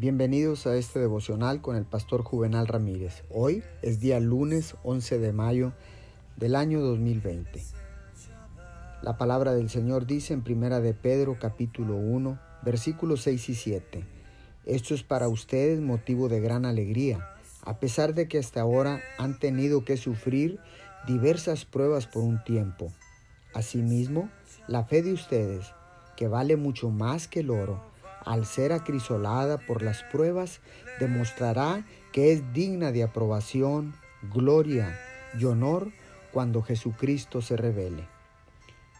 Bienvenidos a este devocional con el pastor Juvenal Ramírez. Hoy es día lunes 11 de mayo del año 2020. La palabra del Señor dice en Primera de Pedro capítulo 1, versículos 6 y 7. Esto es para ustedes motivo de gran alegría, a pesar de que hasta ahora han tenido que sufrir diversas pruebas por un tiempo. Asimismo, la fe de ustedes, que vale mucho más que el oro, al ser acrisolada por las pruebas, demostrará que es digna de aprobación, gloria y honor cuando Jesucristo se revele.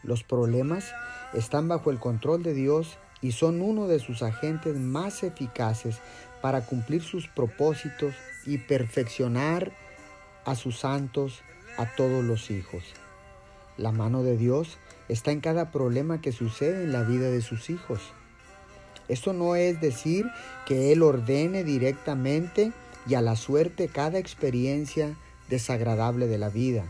Los problemas están bajo el control de Dios y son uno de sus agentes más eficaces para cumplir sus propósitos y perfeccionar a sus santos, a todos los hijos. La mano de Dios está en cada problema que sucede en la vida de sus hijos. Esto no es decir que Él ordene directamente y a la suerte cada experiencia desagradable de la vida,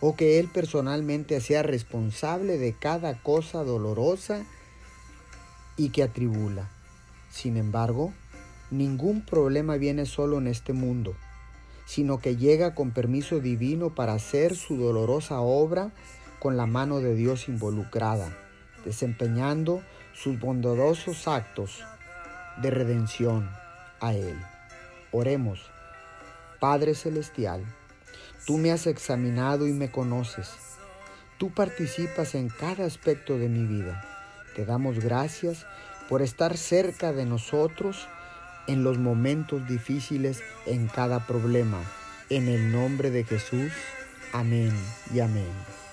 o que Él personalmente sea responsable de cada cosa dolorosa y que atribula. Sin embargo, ningún problema viene solo en este mundo, sino que llega con permiso divino para hacer su dolorosa obra con la mano de Dios involucrada, desempeñando sus bondadosos actos de redención a Él. Oremos, Padre Celestial, tú me has examinado y me conoces. Tú participas en cada aspecto de mi vida. Te damos gracias por estar cerca de nosotros en los momentos difíciles, en cada problema. En el nombre de Jesús. Amén y amén.